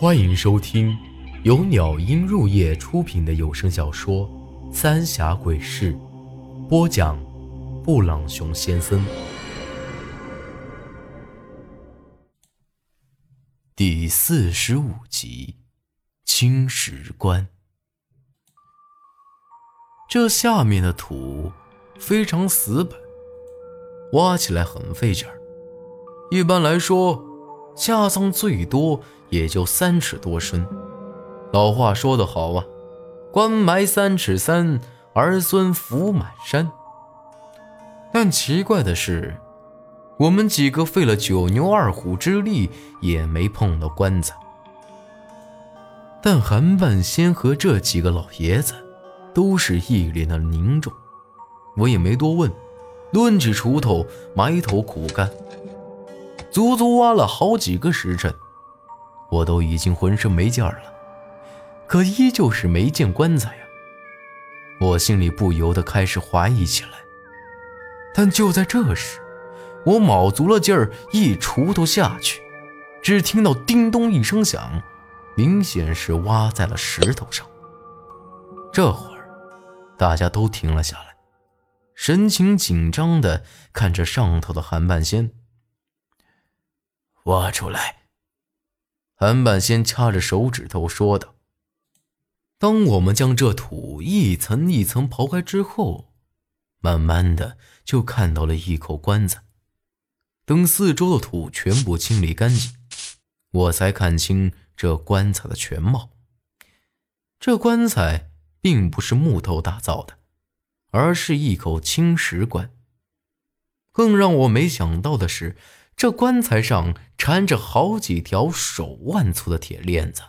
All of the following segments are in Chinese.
欢迎收听由鸟音入夜出品的有声小说《三峡鬼事》，播讲：布朗熊先生。第四十五集，青石关。这下面的土非常死板，挖起来很费劲儿。一般来说，下葬最多。也就三尺多深。老话说得好啊，“官埋三尺三，儿孙福满山。”但奇怪的是，我们几个费了九牛二虎之力也没碰到棺材。但韩半仙和这几个老爷子都是一脸的凝重，我也没多问，抡起锄头埋头苦干，足足挖了好几个时辰。我都已经浑身没劲儿了，可依旧是没见棺材呀。我心里不由得开始怀疑起来。但就在这时，我卯足了劲儿，一锄头下去，只听到叮咚一声响，明显是挖在了石头上。这会儿，大家都停了下来，神情紧张地看着上头的韩半仙。挖出来。韩半仙掐着手指头说道：“当我们将这土一层一层刨开之后，慢慢的就看到了一口棺材。等四周的土全部清理干净，我才看清这棺材的全貌。这棺材并不是木头打造的，而是一口青石棺。更让我没想到的是。”这棺材上缠着好几条手腕粗的铁链子，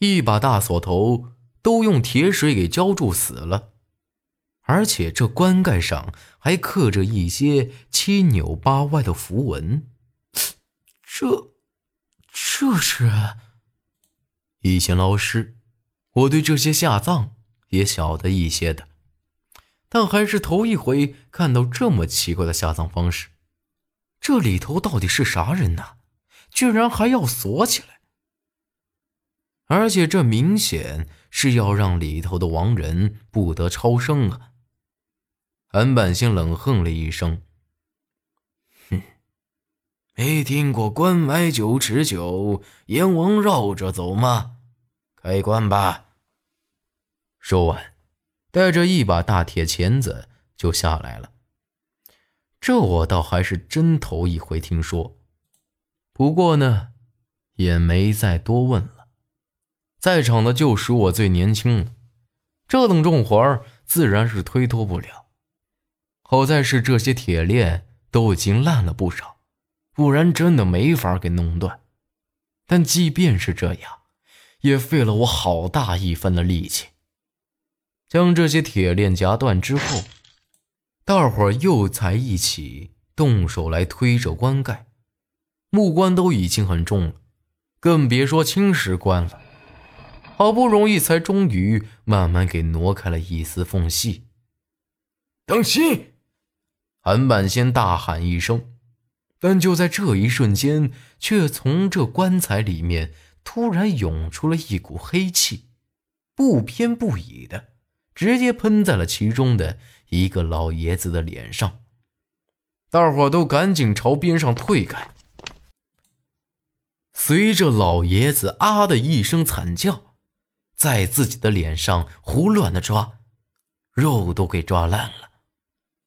一把大锁头都用铁水给浇筑死了，而且这棺盖上还刻着一些七扭八歪的符文。这，这是以前老师，我对这些下葬也晓得一些的，但还是头一回看到这么奇怪的下葬方式。这里头到底是啥人呢？居然还要锁起来！而且这明显是要让里头的亡人不得超生啊！韩半仙冷哼了一声：“哼，没听过‘关埋九尺九，阎王绕着走’吗？开棺吧！”说完，带着一把大铁钳子就下来了。这我倒还是真头一回听说，不过呢，也没再多问了。在场的就属我最年轻了，这等重活儿自然是推脱不了。好在是这些铁链都已经烂了不少，不然真的没法给弄断。但即便是这样，也费了我好大一番的力气，将这些铁链夹断之后。大伙儿又才一起动手来推着棺盖，木棺都已经很重了，更别说青石棺了。好不容易才终于慢慢给挪开了一丝缝隙。当心！韩半仙大喊一声，但就在这一瞬间，却从这棺材里面突然涌出了一股黑气，不偏不倚的，直接喷在了其中的。一个老爷子的脸上，大伙都赶紧朝边上退开。随着老爷子啊的一声惨叫，在自己的脸上胡乱的抓，肉都给抓烂了，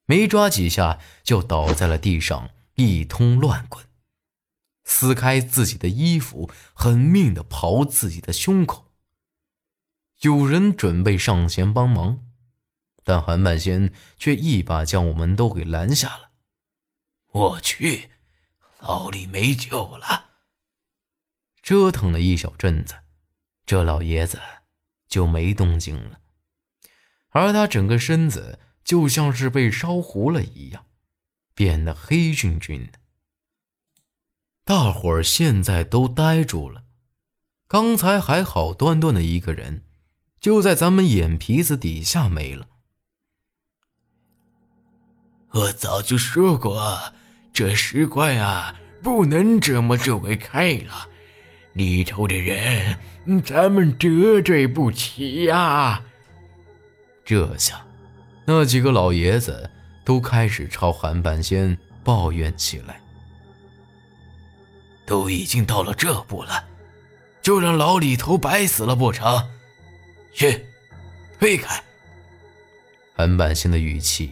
没抓几下就倒在了地上，一通乱滚，撕开自己的衣服，狠命的刨自己的胸口。有人准备上前帮忙。但韩半仙却一把将我们都给拦下了。我去，老李没救了！折腾了一小阵子，这老爷子就没动静了，而他整个身子就像是被烧糊了一样，变得黑黢黢的。大伙儿现在都呆住了，刚才还好端端的一个人，就在咱们眼皮子底下没了。我早就说过，这石棺啊，不能这么就给开了，里头的人咱们得罪不起呀。这下，那几个老爷子都开始朝韩半仙抱怨起来。都已经到了这步了，就让老李头白死了不成？去，推开！韩半仙的语气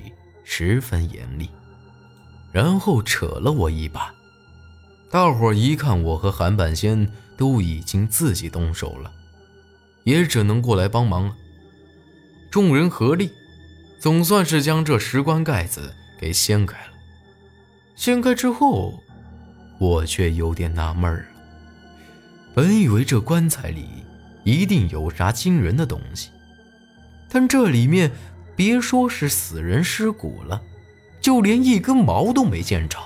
十分严厉，然后扯了我一把。大伙一看我和韩半仙都已经自己动手了，也只能过来帮忙了。众人合力，总算是将这石棺盖子给掀开了。掀开之后，我却有点纳闷了。本以为这棺材里一定有啥惊人的东西，但这里面别说是死人尸骨了，就连一根毛都没见着。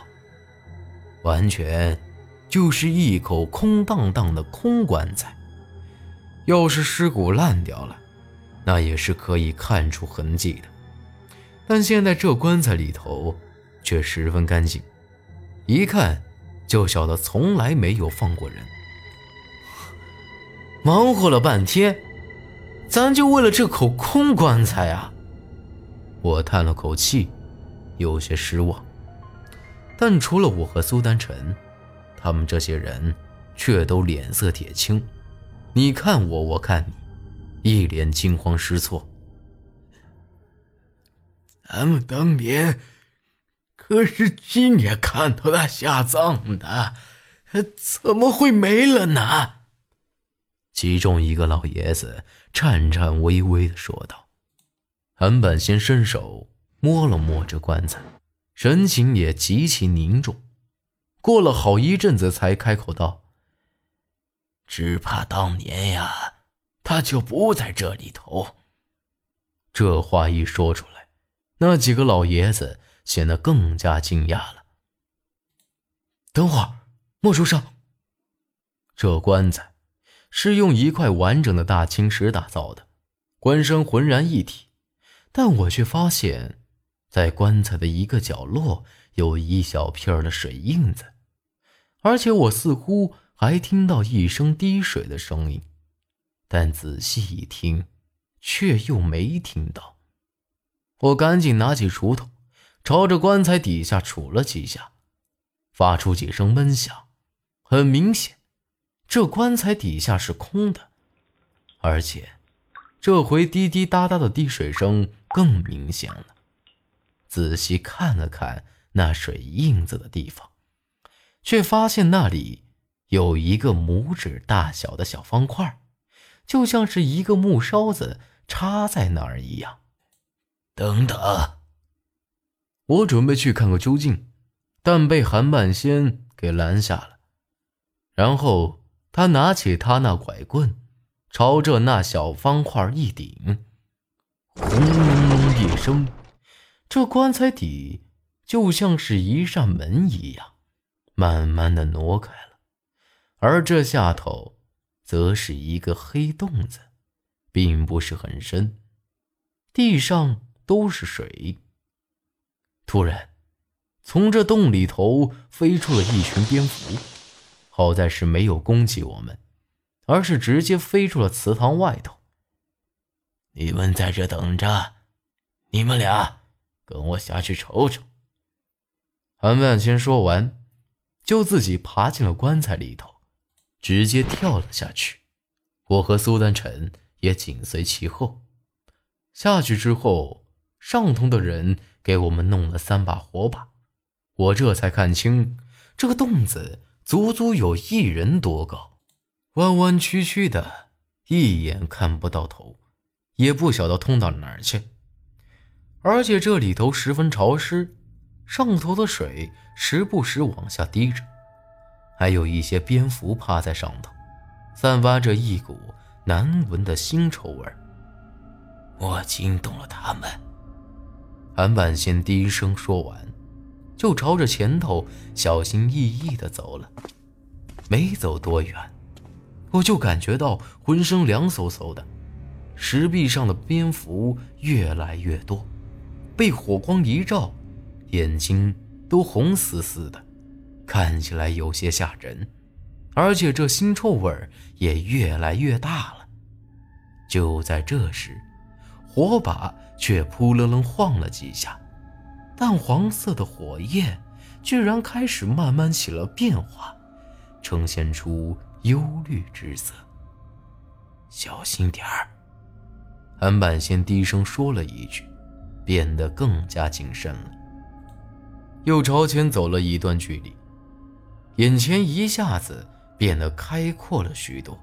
完全就是一口空荡荡的空棺材。要是尸骨烂掉了，那也是可以看出痕迹的。但现在这棺材里头却十分干净，一看就晓得从来没有放过人。忙活了半天，咱就为了这口空棺材啊！我叹了口气，有些失望。但除了我和苏丹晨，他们这些人却都脸色铁青。你看我，我看你，一脸惊慌失措。咱们当年可是亲眼看到他下葬的，怎么会没了呢？其中一个老爷子颤颤巍巍地说道。韩半仙伸手摸了摸这棺材。神情也极其凝重，过了好一阵子，才开口道：“只怕当年呀，他就不在这里头。”这话一说出来，那几个老爷子显得更加惊讶了。等会儿，莫书生，这棺材是用一块完整的大青石打造的，棺身浑然一体，但我却发现。在棺材的一个角落有一小片的水印子，而且我似乎还听到一声滴水的声音，但仔细一听，却又没听到。我赶紧拿起锄头，朝着棺材底下杵了几下，发出几声闷响。很明显，这棺材底下是空的，而且这回滴滴答答的滴水声更明显了。仔细看了看那水印子的地方，却发现那里有一个拇指大小的小方块，就像是一个木勺子插在那儿一样。等等，我准备去看个究竟，但被韩半仙给拦下了。然后他拿起他那拐棍，朝着那小方块一顶，轰隆隆一声。这棺材底就像是一扇门一样，慢慢的挪开了，而这下头，则是一个黑洞子，并不是很深，地上都是水。突然，从这洞里头飞出了一群蝙蝠，好在是没有攻击我们，而是直接飞出了祠堂外头。你们在这等着，你们俩。跟我下去瞅瞅。韩万仙说完，就自己爬进了棺材里头，直接跳了下去。我和苏丹晨也紧随其后。下去之后，上头的人给我们弄了三把火把，我这才看清，这个洞子足足有一人多高，弯弯曲曲的，一眼看不到头，也不晓得通到哪儿去。而且这里头十分潮湿，上头的水时不时往下滴着，还有一些蝙蝠趴在上头，散发着一股难闻的腥臭味我惊动了他们。韩半仙低声说完，就朝着前头小心翼翼地走了。没走多远，我就感觉到浑身凉飕飕的，石壁上的蝙蝠越来越多。被火光一照，眼睛都红丝丝的，看起来有些吓人。而且这腥臭味也越来越大了。就在这时，火把却扑棱棱晃了几下，淡黄色的火焰居然开始慢慢起了变化，呈现出幽绿之色。小心点儿，韩半仙低声说了一句，变得更加谨慎了。又朝前走了一段距离，眼前一下子变得开阔了许多。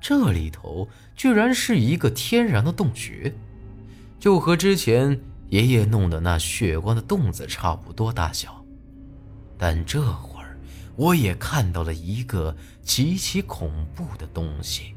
这里头居然是一个天然的洞穴，就和之前爷爷弄的那血光的洞子差不多大小。但这会儿，我也看到了一个极其恐怖的东西。